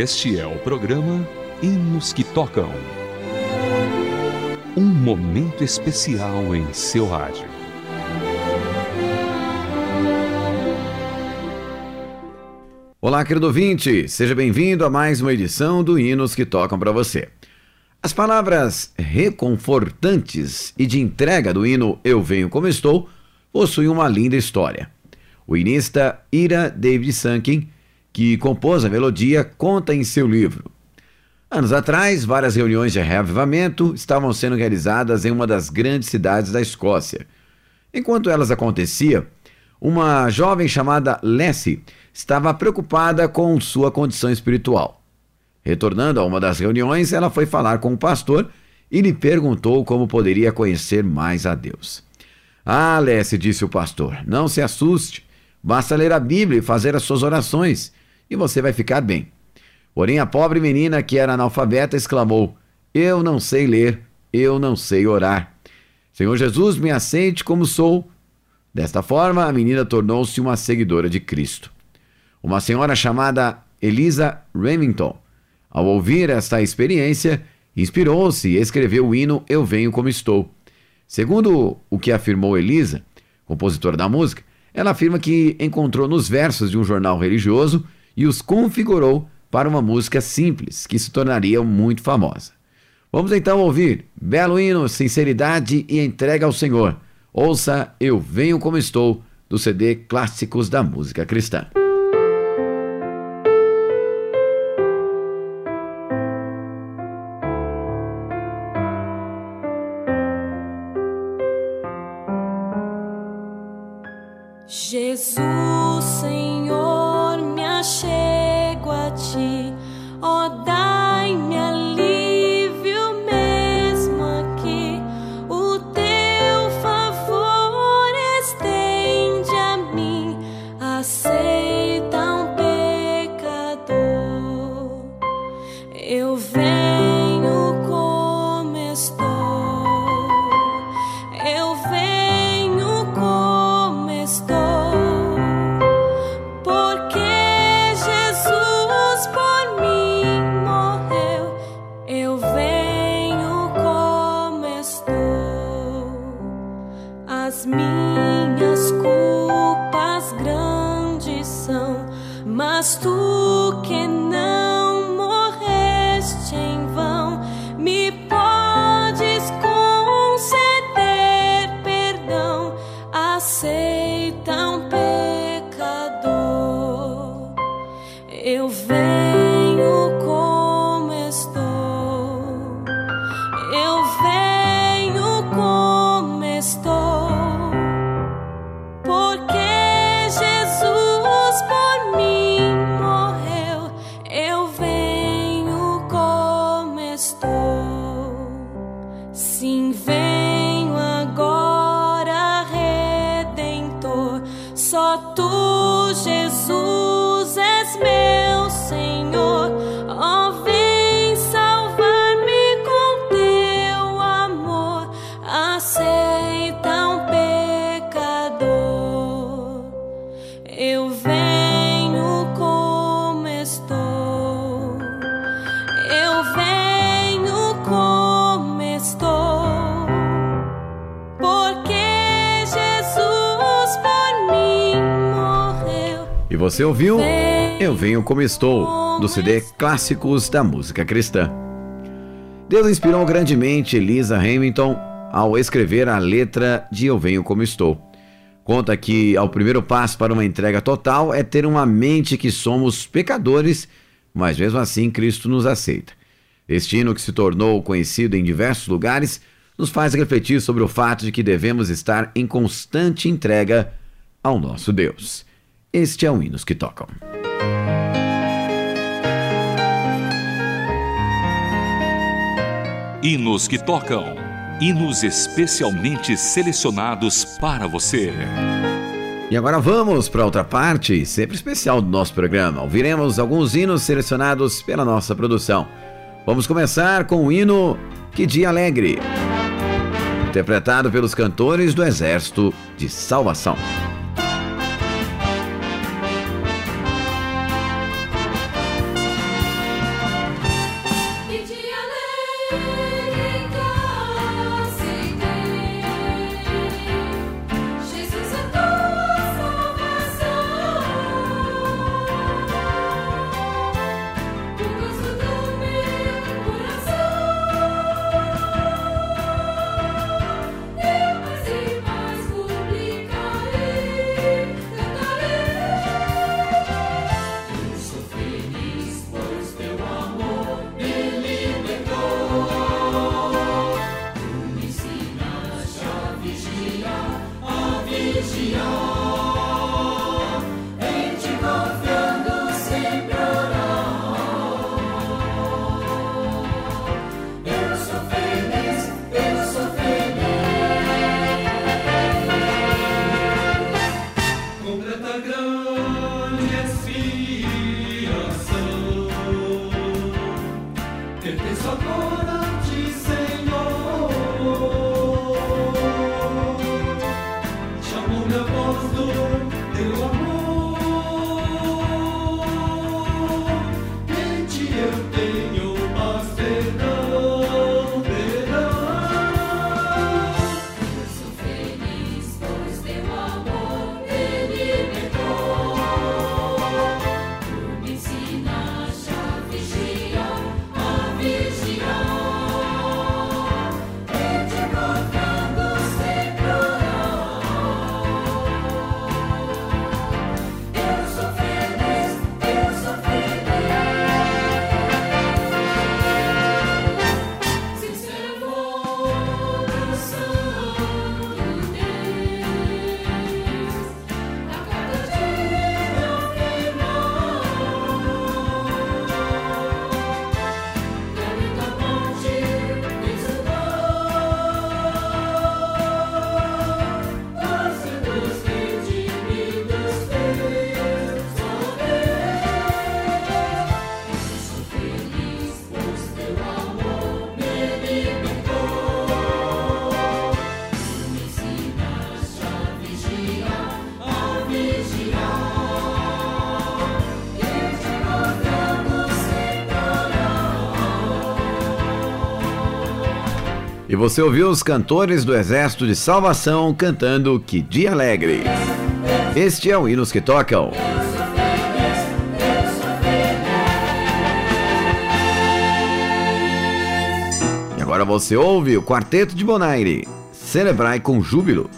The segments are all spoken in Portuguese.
Este é o programa Hinos que Tocam. Um momento especial em seu rádio. Olá, querido ouvinte, seja bem-vindo a mais uma edição do Hinos que Tocam para você. As palavras reconfortantes e de entrega do hino Eu Venho Como Estou possuem uma linda história. O inista Ira David Sankin, que compôs a melodia, conta em seu livro. Anos atrás, várias reuniões de reavivamento estavam sendo realizadas em uma das grandes cidades da Escócia. Enquanto elas aconteciam, uma jovem chamada Leslie estava preocupada com sua condição espiritual. Retornando a uma das reuniões, ela foi falar com o pastor e lhe perguntou como poderia conhecer mais a Deus. Ah, Leslie, disse o pastor, não se assuste. Basta ler a Bíblia e fazer as suas orações, e você vai ficar bem. Porém, a pobre menina, que era analfabeta, exclamou: Eu não sei ler, eu não sei orar. Senhor Jesus, me aceite como sou. Desta forma, a menina tornou-se uma seguidora de Cristo. Uma senhora chamada Elisa Remington, ao ouvir esta experiência, inspirou-se e escreveu o hino Eu Venho Como Estou. Segundo o que afirmou Elisa, compositora da música, ela afirma que encontrou nos versos de um jornal religioso e os configurou para uma música simples que se tornaria muito famosa. Vamos então ouvir Belo Hino, Sinceridade e Entrega ao Senhor. Ouça Eu Venho Como Estou, do CD Clássicos da Música Cristã. Você ouviu Eu Venho Como Estou, do CD Clássicos da Música Cristã. Deus inspirou grandemente Elisa Hamilton ao escrever a letra de Eu Venho Como Estou. Conta que ao primeiro passo para uma entrega total é ter uma mente que somos pecadores, mas mesmo assim Cristo nos aceita. Este hino que se tornou conhecido em diversos lugares nos faz refletir sobre o fato de que devemos estar em constante entrega ao nosso Deus. Este é o Hinos que Tocam. Hinos que Tocam. Hinos especialmente selecionados para você. E agora vamos para outra parte, sempre especial do nosso programa. Ouviremos alguns hinos selecionados pela nossa produção. Vamos começar com o hino Que Dia Alegre, interpretado pelos cantores do Exército de Salvação. you. você ouviu os cantores do Exército de Salvação cantando Que Dia Alegre. Este é o Hinos que Tocam. E agora você ouve o Quarteto de Bonaire. Celebrai com júbilo.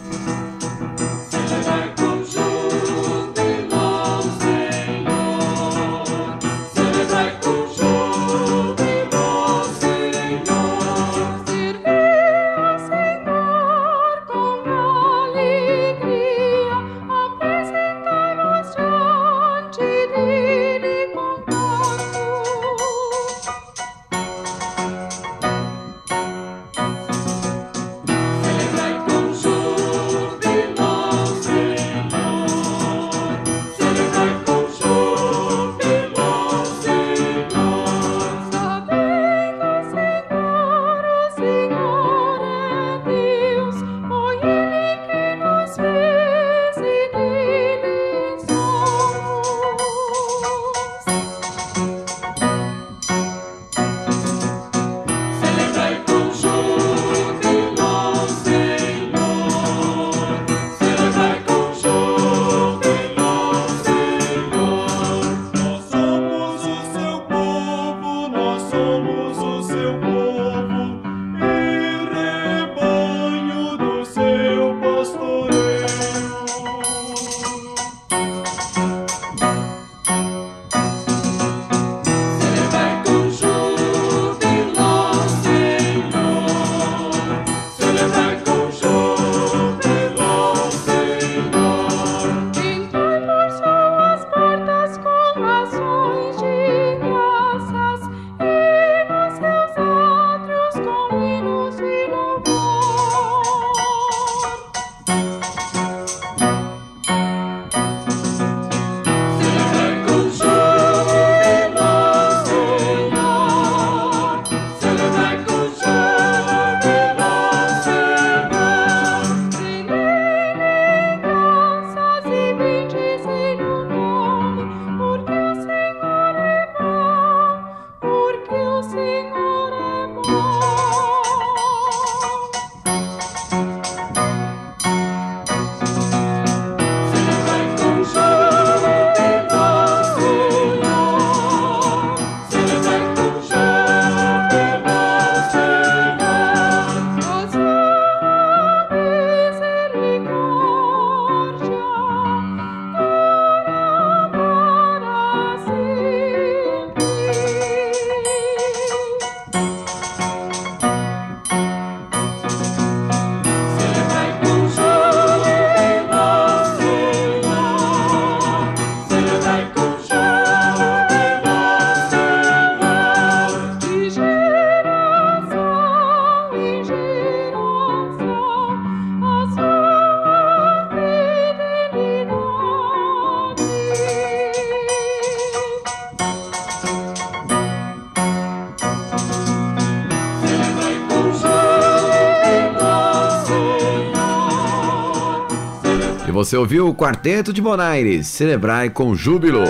você ouviu o Quarteto de Bonaires, celebrai com júbilo.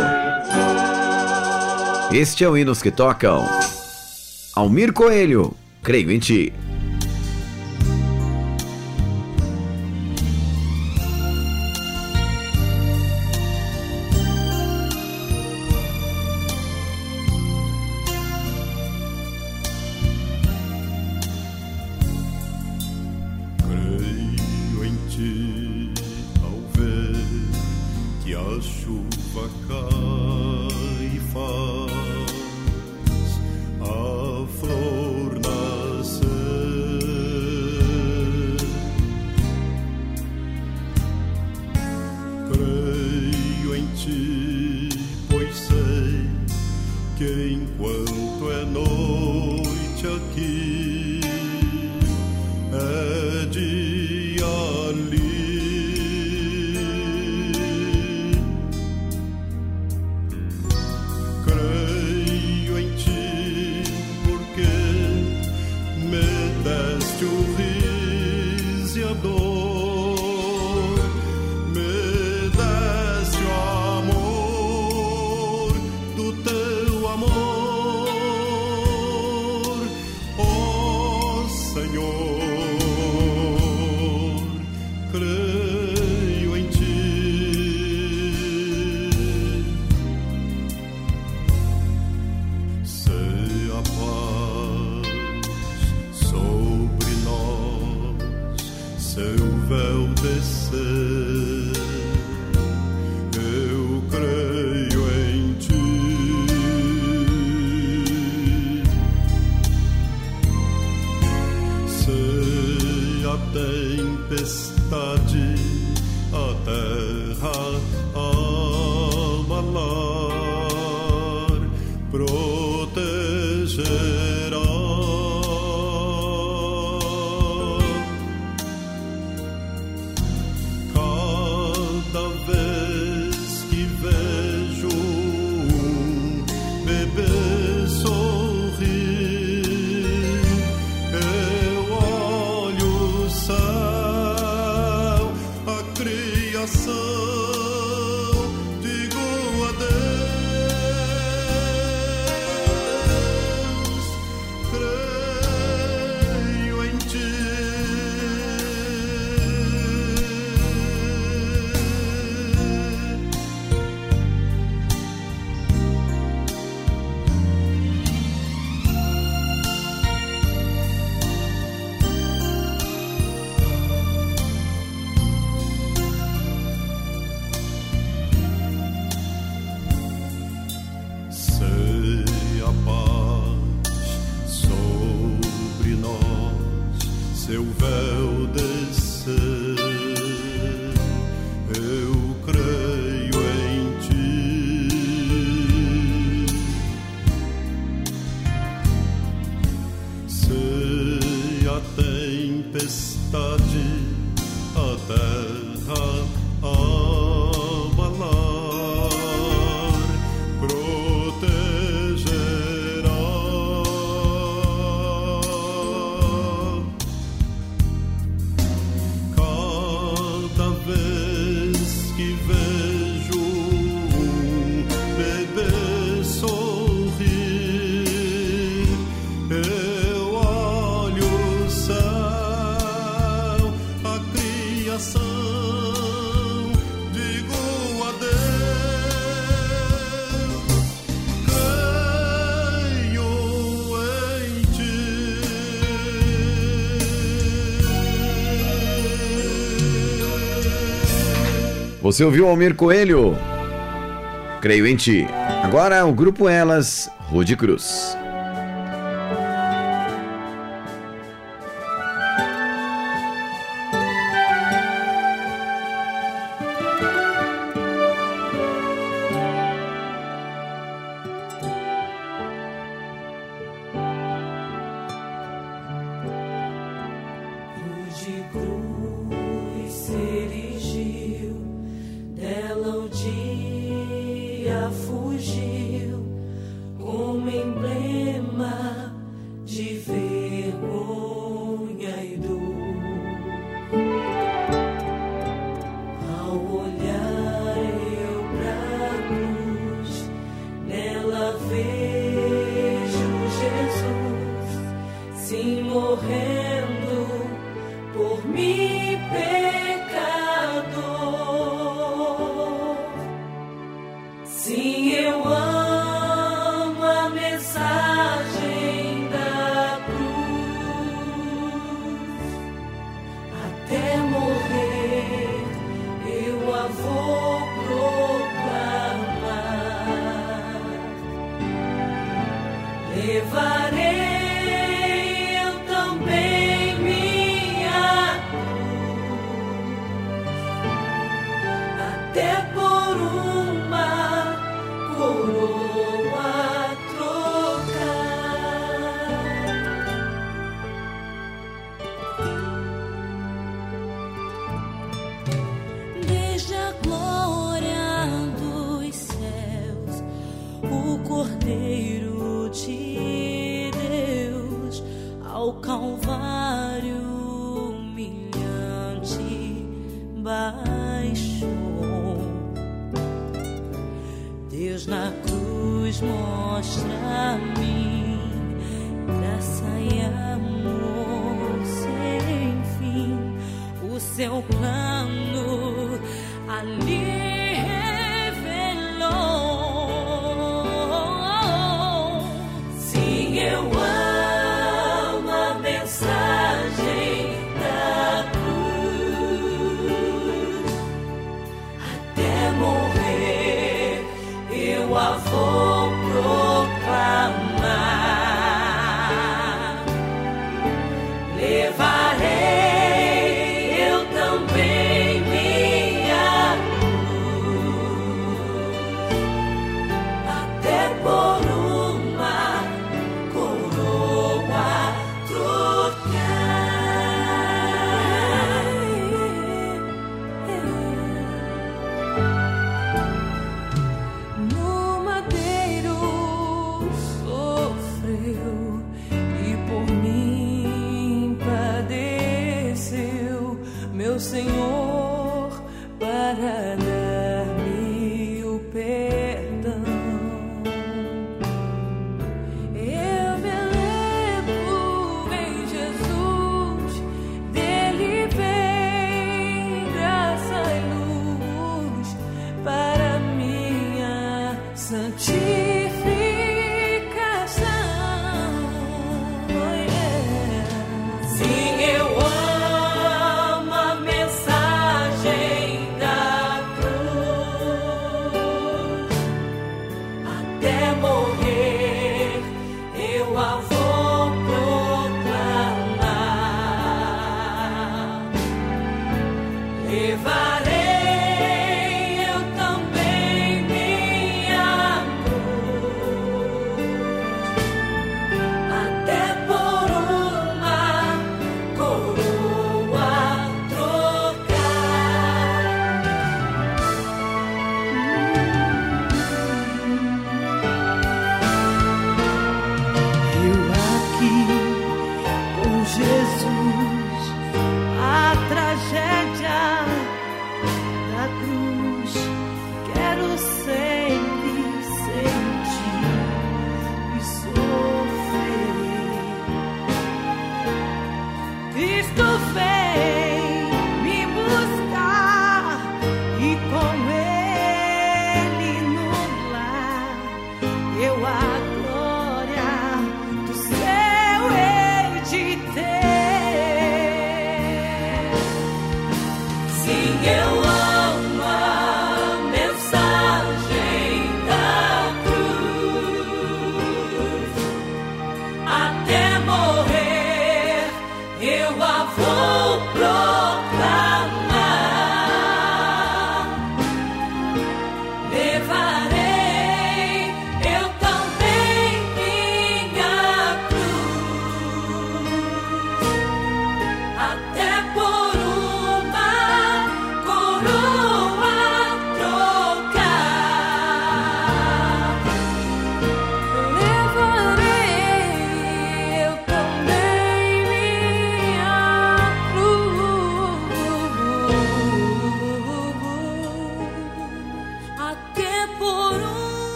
Este é o Hinos que Tocam. Almir Coelho, creio em ti. Você ouviu Almir Coelho? Creio em ti. Agora o grupo Elas, Rude Cruz. Cordeiro de Deus ao Calvário humilhante baixou. Deus na cruz mostra a mim graça e amor sem fim. O seu plano ali amor para nós. If I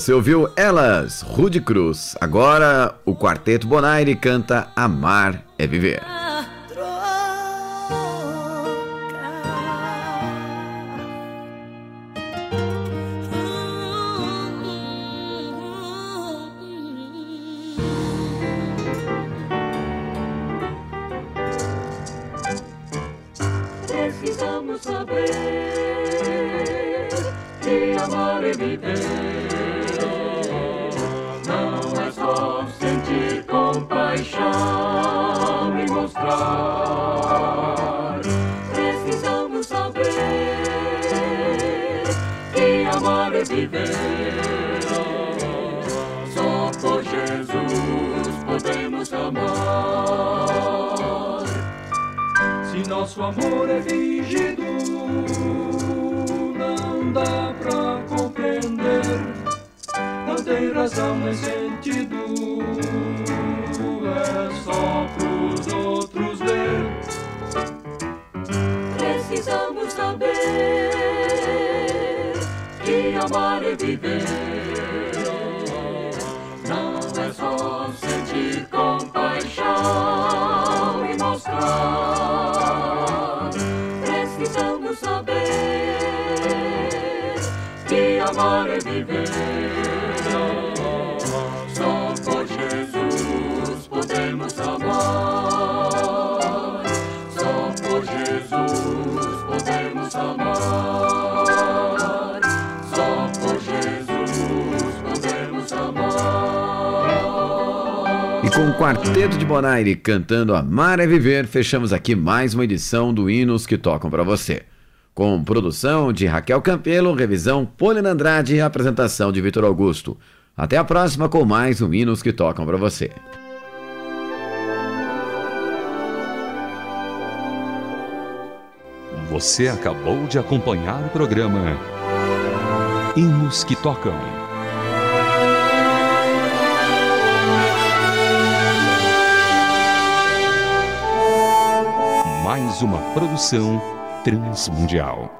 Você ouviu Elas, Rude Cruz. Agora o Quarteto Bonaire canta Amar é Viver. Precisamos saber que amar é viver. Compaixão e mostrar. Precisamos saber que amar é viver. Só por Jesus podemos amar. Se nosso amor é fingido, não dá pra compreender. Não tem razão nem sentido, saber que amar é viver. Não é só sentir compaixão e mostrar. Precisamos saber que amar é viver. Só por Jesus podemos amar. Com o Quarteto de Bonaire cantando Amar é Viver, fechamos aqui mais uma edição do Hinos que Tocam para você. Com produção de Raquel Campelo, revisão Polina Andrade e apresentação de Vitor Augusto. Até a próxima com mais um Hinos que Tocam para você. Você acabou de acompanhar o programa Hinos que Tocam. Uma produção transmundial.